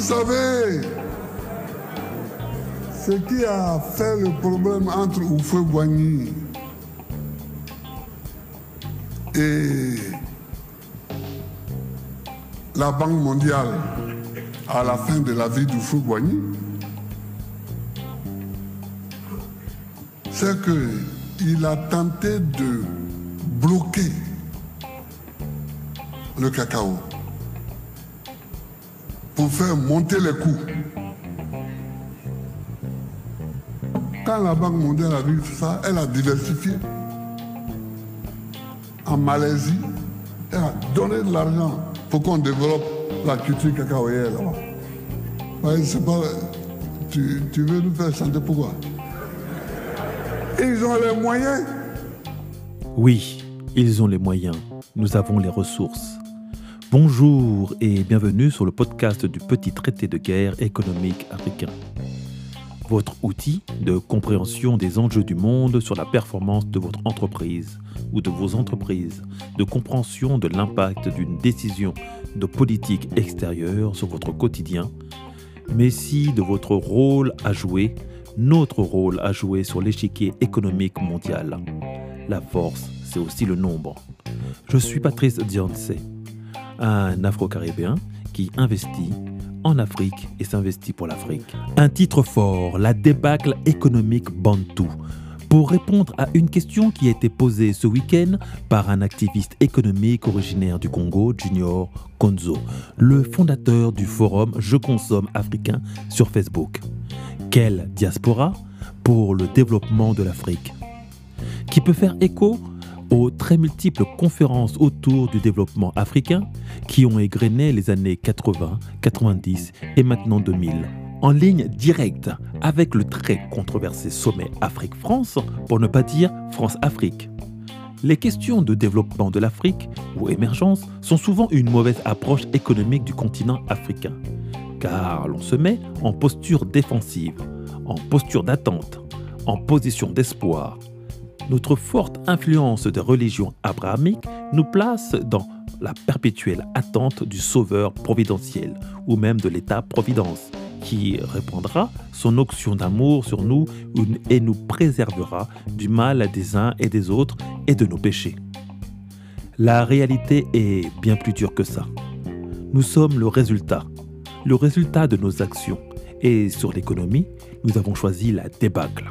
savez, ce qui a fait le problème entre Oufou Boigny et la Banque mondiale à la fin de la vie d'Oufou Boigny, c'est qu'il a tenté de bloquer le cacao pour faire monter les coûts. Quand la Banque mondiale a vu ça, elle a diversifié. En Malaisie, elle a donné de l'argent pour qu'on développe la culture cacaoyère là-bas. pas. Tu, tu veux nous faire chanter pourquoi? Ils ont les moyens. Oui, ils ont les moyens. Nous avons les ressources. Bonjour et bienvenue sur le podcast du petit traité de guerre économique africain. Votre outil de compréhension des enjeux du monde sur la performance de votre entreprise ou de vos entreprises, de compréhension de l'impact d'une décision de politique extérieure sur votre quotidien, mais aussi de votre rôle à jouer, notre rôle à jouer sur l'échiquier économique mondial. La force, c'est aussi le nombre. Je suis Patrice Dianse un Afro-Caribéen qui investit en Afrique et s'investit pour l'Afrique. Un titre fort, la débâcle économique Bantou, pour répondre à une question qui a été posée ce week-end par un activiste économique originaire du Congo, Junior Konzo, le fondateur du forum Je consomme africain sur Facebook. Quelle diaspora pour le développement de l'Afrique? Qui peut faire écho aux très multiples conférences autour du développement africain qui ont égrené les années 80, 90 et maintenant 2000. En ligne directe avec le très controversé sommet Afrique-France, pour ne pas dire France-Afrique. Les questions de développement de l'Afrique ou émergence sont souvent une mauvaise approche économique du continent africain, car l'on se met en posture défensive, en posture d'attente, en position d'espoir, notre forte influence des religions abrahamiques nous place dans la perpétuelle attente du Sauveur providentiel, ou même de l'État-providence, qui répandra son onction d'amour sur nous et nous préservera du mal des uns et des autres et de nos péchés. La réalité est bien plus dure que ça. Nous sommes le résultat, le résultat de nos actions. Et sur l'économie, nous avons choisi la débâcle.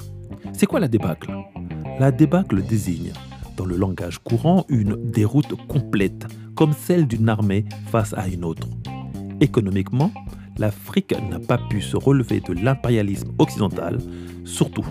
C'est quoi la débâcle? La débâcle désigne, dans le langage courant, une déroute complète, comme celle d'une armée face à une autre. Économiquement, l'Afrique n'a pas pu se relever de l'impérialisme occidental, surtout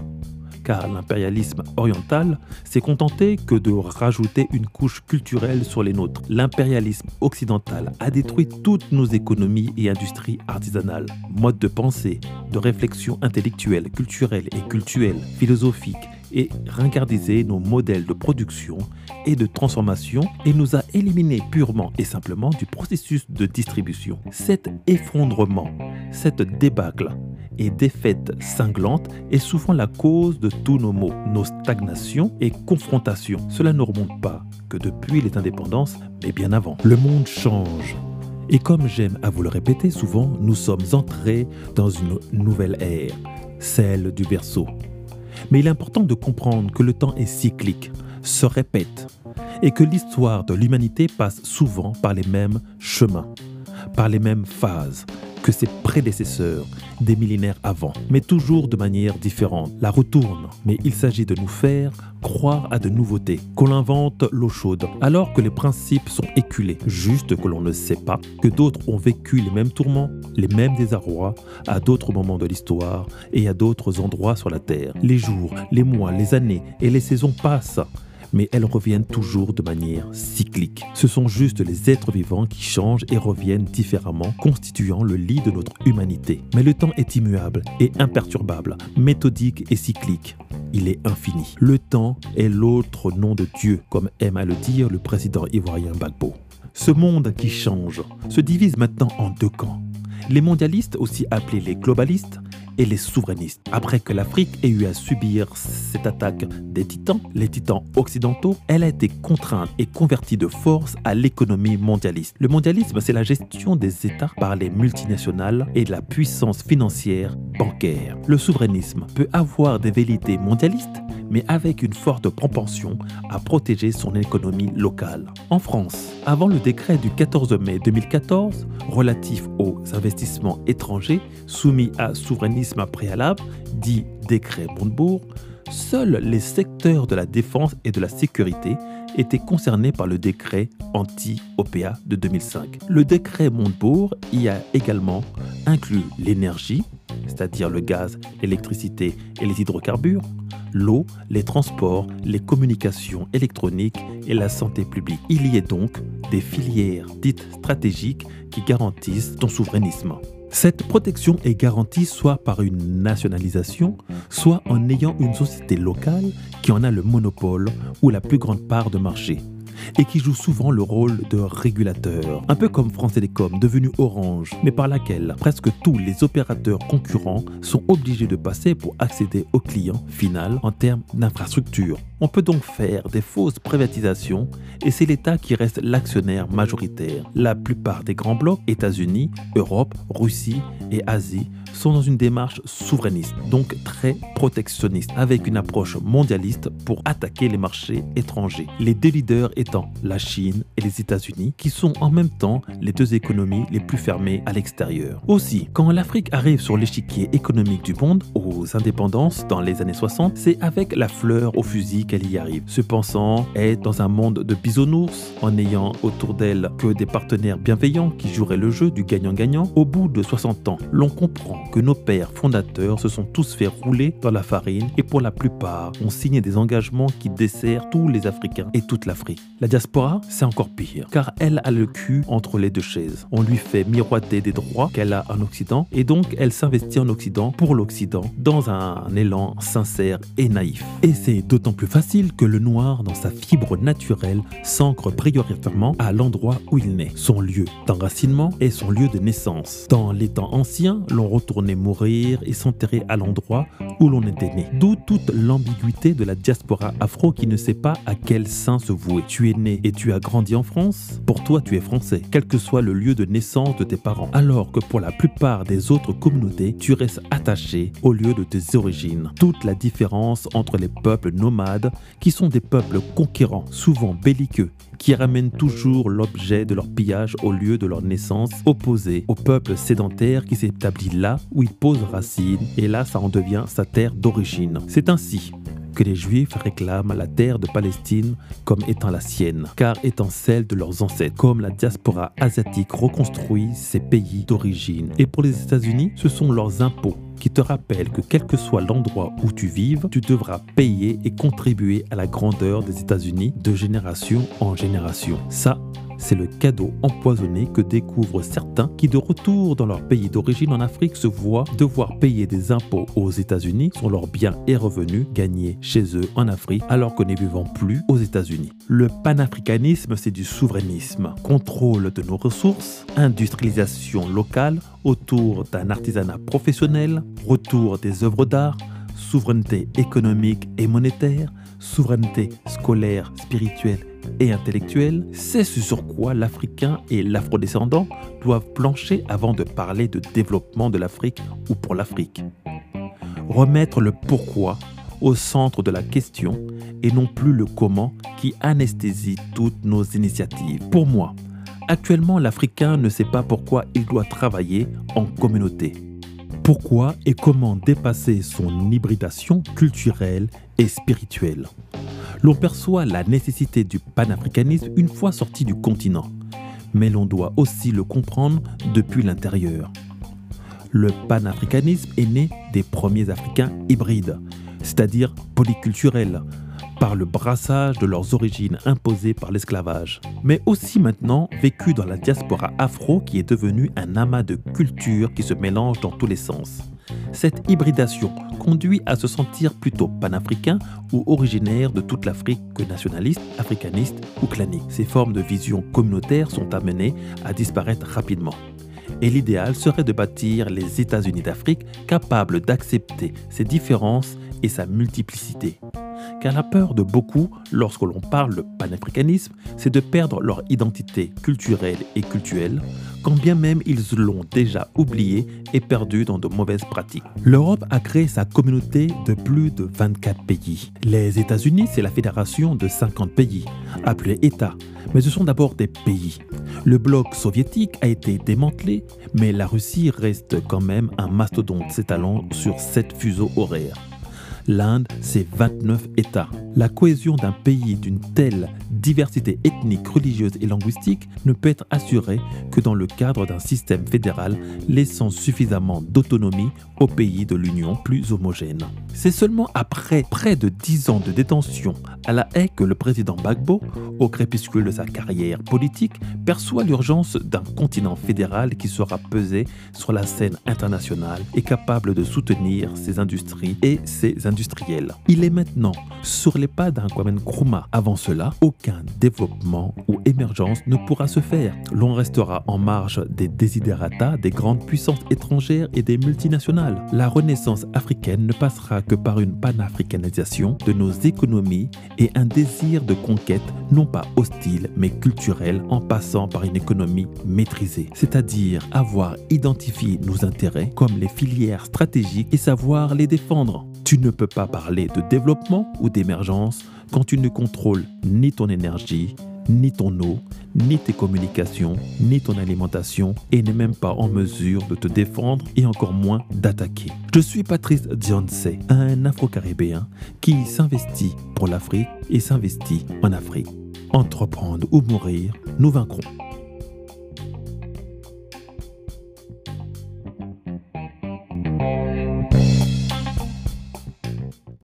car l'impérialisme oriental s'est contenté que de rajouter une couche culturelle sur les nôtres. L'impérialisme occidental a détruit toutes nos économies et industries artisanales, modes de pensée, de réflexion intellectuelle, culturelle et culturelle, philosophique et ringardiser nos modèles de production et de transformation et nous a éliminés purement et simplement du processus de distribution. Cet effondrement, cette débâcle et défaite cinglante est souvent la cause de tous nos maux, nos stagnations et confrontations. Cela ne remonte pas que depuis les indépendances, mais bien avant. Le monde change. Et comme j'aime à vous le répéter souvent, nous sommes entrés dans une nouvelle ère, celle du berceau. Mais il est important de comprendre que le temps est cyclique, se répète, et que l'histoire de l'humanité passe souvent par les mêmes chemins, par les mêmes phases que ses prédécesseurs des millénaires avant, mais toujours de manière différente. La retourne, mais il s'agit de nous faire croire à de nouveautés, qu'on invente l'eau chaude, alors que les principes sont éculés, juste que l'on ne sait pas que d'autres ont vécu les mêmes tourments, les mêmes désarrois, à d'autres moments de l'histoire et à d'autres endroits sur la Terre. Les jours, les mois, les années et les saisons passent mais elles reviennent toujours de manière cyclique. Ce sont juste les êtres vivants qui changent et reviennent différemment, constituant le lit de notre humanité. Mais le temps est immuable et imperturbable, méthodique et cyclique. Il est infini. Le temps est l'autre nom de Dieu, comme aime à le dire le président ivoirien Bagbo. Ce monde qui change se divise maintenant en deux camps. Les mondialistes, aussi appelés les globalistes, et les souverainistes. Après que l'Afrique ait eu à subir cette attaque des titans, les titans occidentaux, elle a été contrainte et convertie de force à l'économie mondialiste. Le mondialisme, c'est la gestion des États par les multinationales et la puissance financière bancaire. Le souverainisme peut avoir des vérités mondialistes, mais avec une forte propension à protéger son économie locale. En France, avant le décret du 14 mai 2014 relatif aux investissements étrangers soumis à souverainisme préalable, dit décret Montebourg, seuls les secteurs de la défense et de la sécurité étaient concernés par le décret anti-OPA de 2005. Le décret Montebourg y a également inclus l'énergie, c'est-à-dire le gaz, l'électricité et les hydrocarbures, l'eau, les transports, les communications électroniques et la santé publique. Il y a donc des filières dites stratégiques qui garantissent ton souverainisme. Cette protection est garantie soit par une nationalisation, soit en ayant une société locale qui en a le monopole ou la plus grande part de marché et qui joue souvent le rôle de régulateur, un peu comme France Télécom devenu Orange, mais par laquelle presque tous les opérateurs concurrents sont obligés de passer pour accéder au client final en termes d'infrastructure. On peut donc faire des fausses privatisations et c'est l'État qui reste l'actionnaire majoritaire. La plupart des grands blocs, États-Unis, Europe, Russie et Asie, sont dans une démarche souverainiste, donc très protectionniste, avec une approche mondialiste pour attaquer les marchés étrangers. Les deux leaders étant la Chine et les États-Unis, qui sont en même temps les deux économies les plus fermées à l'extérieur. Aussi, quand l'Afrique arrive sur l'échiquier économique du monde, aux indépendances dans les années 60, c'est avec la fleur au fusil qu'elle y arrive. Se pensant être dans un monde de bisounours, en ayant autour d'elle que des partenaires bienveillants qui joueraient le jeu du gagnant-gagnant, au bout de 60 ans, l'on comprend que nos pères fondateurs se sont tous fait rouler dans la farine et pour la plupart ont signé des engagements qui desserrent tous les Africains et toute l'Afrique. La diaspora, c'est encore pire, car elle a le cul entre les deux chaises. On lui fait miroiter des droits qu'elle a en Occident et donc elle s'investit en Occident pour l'Occident dans un élan sincère et naïf. Et c'est d'autant plus facile que le noir, dans sa fibre naturelle, s'ancre prioritairement à l'endroit où il naît, son lieu d'enracinement et son lieu de naissance. Dans les temps anciens, l'on mourir et s'enterrer à l'endroit où l'on était né. D'où toute l'ambiguïté de la diaspora afro qui ne sait pas à quel sein se vouer. Tu es né et tu as grandi en France, pour toi tu es français, quel que soit le lieu de naissance de tes parents. Alors que pour la plupart des autres communautés, tu restes attaché au lieu de tes origines. Toute la différence entre les peuples nomades, qui sont des peuples conquérants, souvent belliqueux, qui ramènent toujours l'objet de leur pillage au lieu de leur naissance, opposé au peuple sédentaire qui s'établit là où il pose racine, et là ça en devient sa terre d'origine. C'est ainsi que les Juifs réclament la terre de Palestine comme étant la sienne, car étant celle de leurs ancêtres, comme la diaspora asiatique reconstruit ses pays d'origine. Et pour les États-Unis, ce sont leurs impôts qui te rappellent que quel que soit l'endroit où tu vives, tu devras payer et contribuer à la grandeur des États-Unis de génération en génération. Ça, c'est le cadeau empoisonné que découvrent certains qui, de retour dans leur pays d'origine en Afrique, se voient devoir payer des impôts aux États-Unis sur leurs biens et revenus gagnés chez eux en Afrique alors que ne vivons plus aux États-Unis. Le panafricanisme, c'est du souverainisme, contrôle de nos ressources, industrialisation locale autour d'un artisanat professionnel, retour des œuvres d'art, souveraineté économique et monétaire, souveraineté scolaire, spirituelle et intellectuelle, c'est ce sur quoi l'Africain et l'Afrodescendant doivent plancher avant de parler de développement de l'Afrique ou pour l'Afrique. Remettre le pourquoi au centre de la question et non plus le comment qui anesthésie toutes nos initiatives. Pour moi, actuellement l'Africain ne sait pas pourquoi il doit travailler en communauté. Pourquoi et comment dépasser son hybridation culturelle et spirituelle l'on perçoit la nécessité du panafricanisme une fois sorti du continent, mais l'on doit aussi le comprendre depuis l'intérieur. Le panafricanisme est né des premiers Africains hybrides, c'est-à-dire polyculturels, par le brassage de leurs origines imposées par l'esclavage, mais aussi maintenant vécu dans la diaspora afro qui est devenue un amas de cultures qui se mélangent dans tous les sens. Cette hybridation conduit à se sentir plutôt panafricain ou originaire de toute l'Afrique que nationaliste, africaniste ou clanique. Ces formes de vision communautaire sont amenées à disparaître rapidement. Et l'idéal serait de bâtir les États-Unis d'Afrique capables d'accepter ses différences et sa multiplicité. Car la peur de beaucoup, lorsque l'on parle de panafricanisme, c'est de perdre leur identité culturelle et cultuelle, quand bien même ils l'ont déjà oubliée et perdue dans de mauvaises pratiques. L'Europe a créé sa communauté de plus de 24 pays. Les États-Unis, c'est la fédération de 50 pays, appelés États, mais ce sont d'abord des pays. Le bloc soviétique a été démantelé, mais la Russie reste quand même un mastodonte s'étalant sur 7 fuseaux horaires. L'Inde, c'est 29 États. La cohésion d'un pays d'une telle diversité ethnique, religieuse et linguistique ne peut être assurée que dans le cadre d'un système fédéral laissant suffisamment d'autonomie aux pays de l'Union plus homogènes. C'est seulement après près de 10 ans de détention à la haie que le président Bagbo, au crépuscule de sa carrière politique, perçoit l'urgence d'un continent fédéral qui sera pesé sur la scène internationale et capable de soutenir ses industries et ses industriels il est maintenant sur les pas d'un Kwame Nkrumah. Avant cela, aucun développement ou émergence ne pourra se faire. L'on restera en marge des desiderata des grandes puissances étrangères et des multinationales. La renaissance africaine ne passera que par une panafricanisation de nos économies et un désir de conquête non pas hostile mais culturel en passant par une économie maîtrisée, c'est-à-dire avoir identifié nos intérêts comme les filières stratégiques et savoir les défendre. Tu ne peux pas parler de développement ou d'émergence quand tu ne contrôles ni ton énergie, ni ton eau, ni tes communications, ni ton alimentation et n'est même pas en mesure de te défendre et encore moins d'attaquer. Je suis Patrice Dionce, un Afro-Caribéen qui s'investit pour l'Afrique et s'investit en Afrique. Entreprendre ou mourir, nous vaincrons.